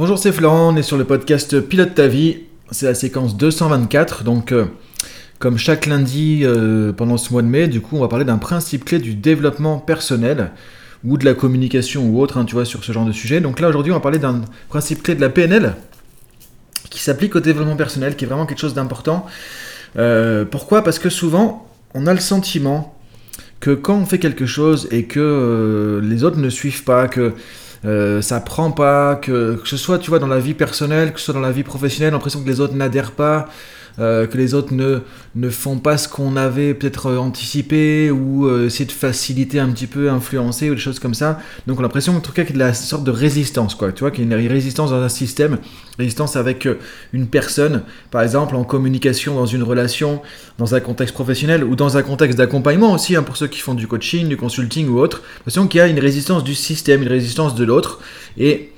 Bonjour, c'est Florent, on est sur le podcast Pilote ta vie. C'est la séquence 224. Donc, euh, comme chaque lundi euh, pendant ce mois de mai, du coup, on va parler d'un principe clé du développement personnel ou de la communication ou autre, hein, tu vois, sur ce genre de sujet. Donc là, aujourd'hui, on va parler d'un principe clé de la PNL qui s'applique au développement personnel, qui est vraiment quelque chose d'important. Euh, pourquoi? Parce que souvent, on a le sentiment que quand on fait quelque chose et que les autres ne suivent pas, que euh, ça prend pas, que, que, ce soit tu vois dans la vie personnelle, que ce soit dans la vie professionnelle, l'impression que les autres n'adhèrent pas, euh, que les autres ne, ne font pas ce qu'on avait peut-être euh, anticipé ou euh, essayer de faciliter un petit peu, influencer ou des choses comme ça. Donc on a l'impression en tout cas qu'il y a une sorte de résistance, quoi. Tu vois, qu'il y a une résistance dans un système, résistance avec une personne, par exemple en communication dans une relation, dans un contexte professionnel ou dans un contexte d'accompagnement aussi, hein, pour ceux qui font du coaching, du consulting ou autre. l'impression qu'il y a une résistance du système, une résistance de Et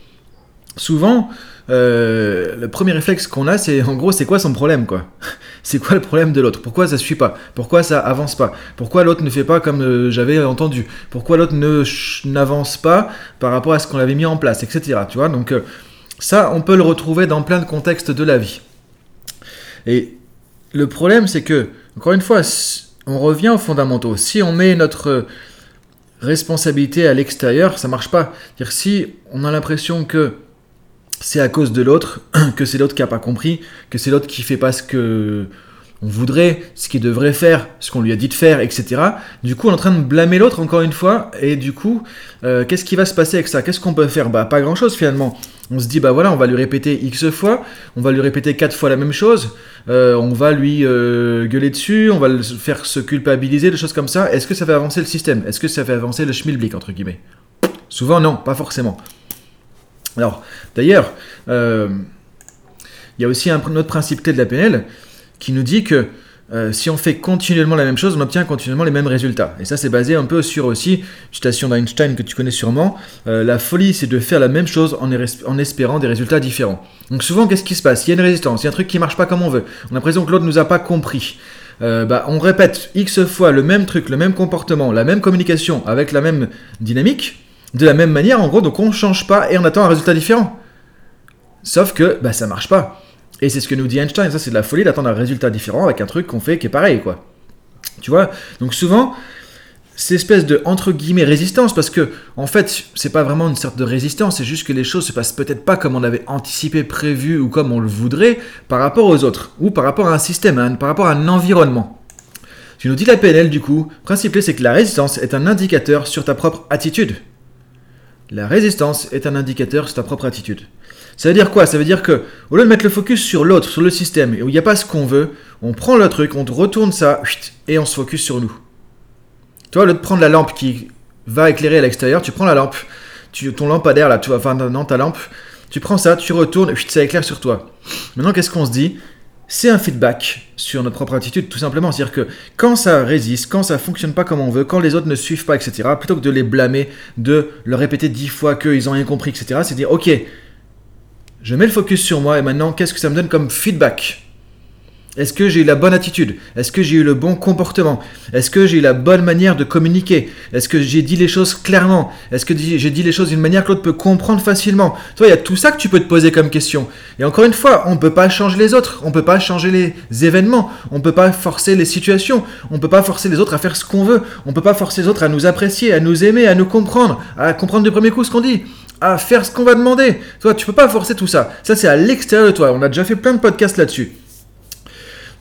souvent, euh, le premier réflexe qu'on a, c'est en gros, c'est quoi son problème, quoi? C'est quoi le problème de l'autre? Pourquoi ça suit pas? Pourquoi ça avance pas? Pourquoi l'autre ne fait pas comme euh, j'avais entendu? Pourquoi l'autre ne n'avance pas par rapport à ce qu'on avait mis en place, etc. Tu vois? Donc euh, ça, on peut le retrouver dans plein de contextes de la vie. Et le problème, c'est que encore une fois, on revient aux fondamentaux. Si on met notre responsabilité à l'extérieur, ça marche pas. dire si on a l'impression que c'est à cause de l'autre, que c'est l'autre qui n'a pas compris, que c'est l'autre qui fait pas ce que on voudrait, ce qu'il devrait faire, ce qu'on lui a dit de faire, etc. Du coup, on est en train de blâmer l'autre encore une fois, et du coup, euh, qu'est-ce qui va se passer avec ça? Qu'est-ce qu'on peut faire? Bah, pas grand-chose finalement. On se dit, bah voilà, on va lui répéter X fois, on va lui répéter 4 fois la même chose, euh, on va lui euh, gueuler dessus, on va le faire se culpabiliser, des choses comme ça. Est-ce que ça fait avancer le système? Est-ce que ça fait avancer le schmilblick, entre guillemets? Souvent, non, pas forcément. Alors, d'ailleurs, il y a aussi un autre principe clé de la PNL qui nous dit que euh, si on fait continuellement la même chose, on obtient continuellement les mêmes résultats. Et ça, c'est basé un peu sur aussi une citation d'Einstein que tu connais sûrement. Euh, la folie, c'est de faire la même chose en, espérant des résultats différents. Donc souvent, qu'est-ce qui se passe? Il y a une résistance, il y a un truc qui marche pas comme on veut. On a l'impression que l'autre nous a pas compris. bah, on répète X fois le même truc, le même comportement, la même communication avec la même dynamique de la même manière, en gros, donc on ne change pas et on attend un résultat différent. Sauf que bah, ça marche pas. Et c'est ce que nous dit Einstein, ça c'est de la folie d'attendre un résultat différent avec un truc qu'on fait qui est pareil, quoi. Tu vois? Donc souvent, cette espèce de entre guillemets résistance, parce que en fait, c'est pas vraiment une sorte de résistance, c'est juste que les choses se passent peut-être pas comme on avait anticipé, prévu ou comme on le voudrait par rapport aux autres, ou par rapport à un système, hein, par rapport à un environnement. Tu nous dis la PNL du coup, principe c'est que la résistance est un indicateur sur ta propre attitude. La résistance est un indicateur sur ta propre attitude. Ça veut dire quoi? Ça veut dire que, au lieu de mettre le focus sur l'autre, sur le système, et où il n'y a pas ce qu'on veut, on prend le truc, on retourne ça, et on se focus sur nous. Tu vois, au lieu de prendre la lampe qui va éclairer à l'extérieur, tu prends la lampe, tu, ton lampadaire là, tu vois, enfin non, ta lampe, tu prends ça, tu retournes, et ça éclaire sur toi. Maintenant, qu'est-ce qu'on se dit? C'est un feedback sur notre propre attitude, tout simplement. C'est-à-dire que quand ça résiste, quand ça fonctionne pas comme on veut, quand les autres ne suivent pas, etc., plutôt que de les blâmer, de leur répéter dix fois qu'ils ont rien compris, etc., c'est dire, ok, je mets le focus sur moi et maintenant, qu'est-ce que ça me donne comme feedback? Est-ce que j'ai eu la bonne attitude? Est-ce que j'ai eu le bon comportement? Est-ce que j'ai eu la bonne manière de communiquer? Est-ce que j'ai dit les choses clairement? Est-ce que j'ai dit les choses d'une manière que l'autre peut comprendre facilement? Tu vois, il y a tout ça que tu peux te poser comme question. Et encore une fois, on ne peut pas changer les autres, on ne peut pas changer les événements, on ne peut pas forcer les situations, on ne peut pas forcer les autres à faire ce qu'on veut, on ne peut pas forcer les autres à nous apprécier, à nous aimer, à nous comprendre, à comprendre du premier coup ce qu'on dit à faire ce qu'on va demander. Toi, tu peux pas forcer tout ça. Ça, c'est à l'extérieur de toi. On a déjà fait plein de podcasts là-dessus.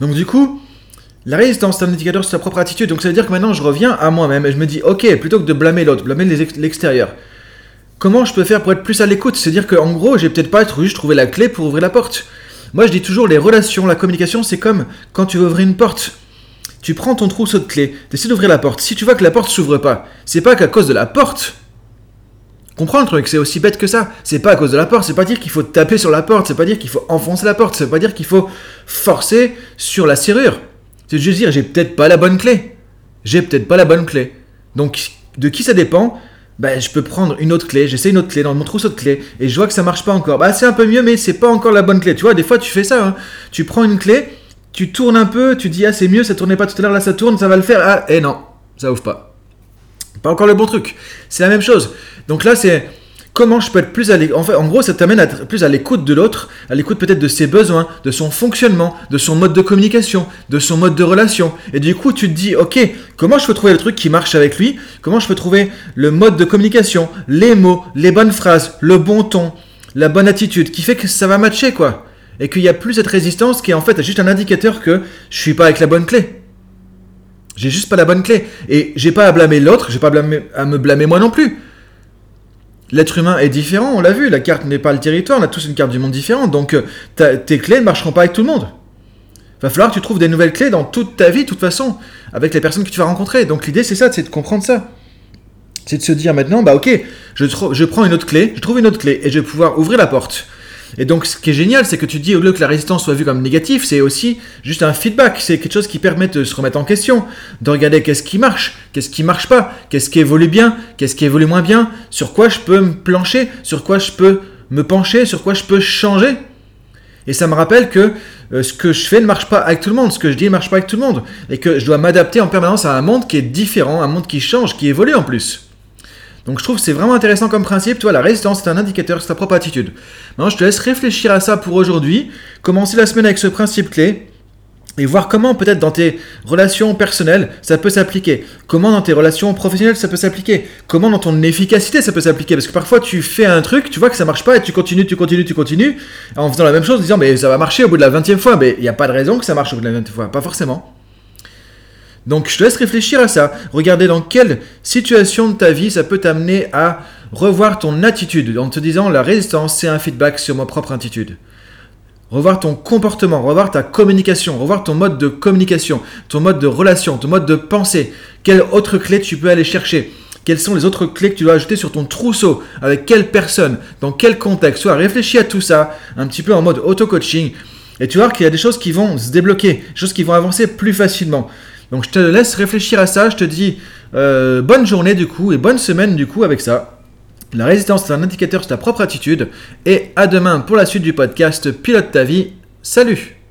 Donc du coup, la résistance, c'est un indicateur sur sa propre attitude. Donc ça veut dire que maintenant, je reviens à moi-même et je me dis, ok, plutôt que de blâmer l'autre, blâmer l'extérieur, comment je peux faire pour être plus à l'écoute? C'est-à-dire qu'en gros, j'ai peut-être pas juste trouvé la clé pour ouvrir la porte. Moi, je dis toujours, les relations, la communication, c'est comme quand tu veux ouvrir une porte. Tu prends ton trousseau de clés, tu essaies d'ouvrir la porte. Si tu vois que la porte s'ouvre pas, c'est pas qu'à cause de la porte Comprends le truc, c'est aussi bête que ça. C'est pas à cause de la porte, c'est pas dire qu'il faut taper sur la porte, c'est pas dire qu'il faut enfoncer la porte, c'est pas dire qu'il faut forcer sur la serrure. C'est juste dire j'ai peut-être pas la bonne clé. J'ai peut-être pas la bonne clé. Donc de qui ça dépend? Ben, je peux prendre une autre clé, j'essaie une autre clé dans mon trousseau de clés, et je vois que ça marche pas encore. Bah, c'est un peu mieux, mais c'est pas encore la bonne clé. Tu vois, des fois, tu fais ça. Hein. Tu prends une clé, tu tournes un peu, tu dis, ah, c'est mieux, ça tournait pas tout à l'heure, là, ça tourne, ça va le faire. Ah, et non, ça ouvre pas. Pas encore le bon truc. C'est la même chose. Donc là, c'est comment je peux être plus à l'écoute. En, fait, en gros, ça t'amène à être plus à l'écoute de l'autre, à l'écoute peut-être de ses besoins, de son fonctionnement, de son mode de communication, de son mode de relation. Et du coup, tu te dis, ok, comment je peux trouver le truc qui marche avec lui? Comment je peux trouver le mode de communication, les mots, les bonnes phrases, le bon ton, la bonne attitude, qui fait que ça va matcher, quoi. Et qu'il n'y a plus cette résistance qui est en fait juste un indicateur que je suis pas avec la bonne clé. J'ai juste pas la bonne clé. Et j'ai pas à blâmer l'autre, j'ai pas à me blâmer moi non plus. L'être humain est différent, on l'a vu, la carte n'est pas le territoire, on a tous une carte du monde différente, donc euh, tes clés ne marcheront pas avec tout le monde. Va falloir que tu trouves des nouvelles clés dans toute ta vie, de toute façon, avec les personnes que tu vas rencontrer. Donc l'idée c'est ça, c'est de comprendre ça. C'est de se dire maintenant, bah ok, je, je prends une autre clé, je trouve une autre clé, et je vais pouvoir ouvrir la porte. Et donc, ce qui est génial, c'est que tu dis, au lieu que la résistance soit vue comme négative, c'est aussi juste un feedback. C'est quelque chose qui permet de se remettre en question, de regarder qu'est-ce qui marche, qu'est-ce qui marche pas, qu'est-ce qui évolue bien, qu'est-ce qui évolue moins bien, sur quoi je peux me plancher, sur quoi je peux me pencher, sur quoi je peux changer. Et ça me rappelle que euh, ce que je fais ne marche pas avec tout le monde, ce que je dis ne marche pas avec tout le monde, et que je dois m'adapter en permanence à un monde qui est différent, un monde qui change, qui évolue en plus. Donc je trouve que c'est vraiment intéressant comme principe. Toi, la résistance, c'est un indicateur, c'est ta propre attitude. Maintenant, je te laisse réfléchir à ça pour aujourd'hui. Commencer la semaine avec ce principe clé. Et voir comment peut-être dans tes relations personnelles ça peut s'appliquer. Comment dans tes relations professionnelles ça peut s'appliquer. Comment dans ton efficacité ça peut s'appliquer. Parce que parfois tu fais un truc, tu vois que ça marche pas et tu continues, tu continues, tu continues. En faisant la même chose, en disant mais ça va marcher au bout de la 20 fois. Mais il n'y a pas de raison que ça marche au bout de la 20 fois. Pas forcément. Donc je te laisse réfléchir à ça. Regardez dans quelle situation de ta vie ça peut t'amener à revoir ton attitude en te disant la résistance c'est un feedback sur ma propre attitude. Revoir ton comportement, revoir ta communication, revoir ton mode de communication, ton mode de relation, ton mode de pensée. Quelle autre clé tu peux aller chercher? Quelles sont les autres clés que tu dois ajouter sur ton trousseau? Avec quelle personne? Dans quel contexte? Soit réfléchis à tout ça, un petit peu en mode auto-coaching. Et tu vois qu'il y a des choses qui vont se débloquer, des choses qui vont avancer plus facilement. Donc je te laisse réfléchir à ça, je te dis euh, bonne journée du coup et bonne semaine du coup avec ça. La résistance est un indicateur de ta propre attitude et à demain pour la suite du podcast Pilote ta vie. Salut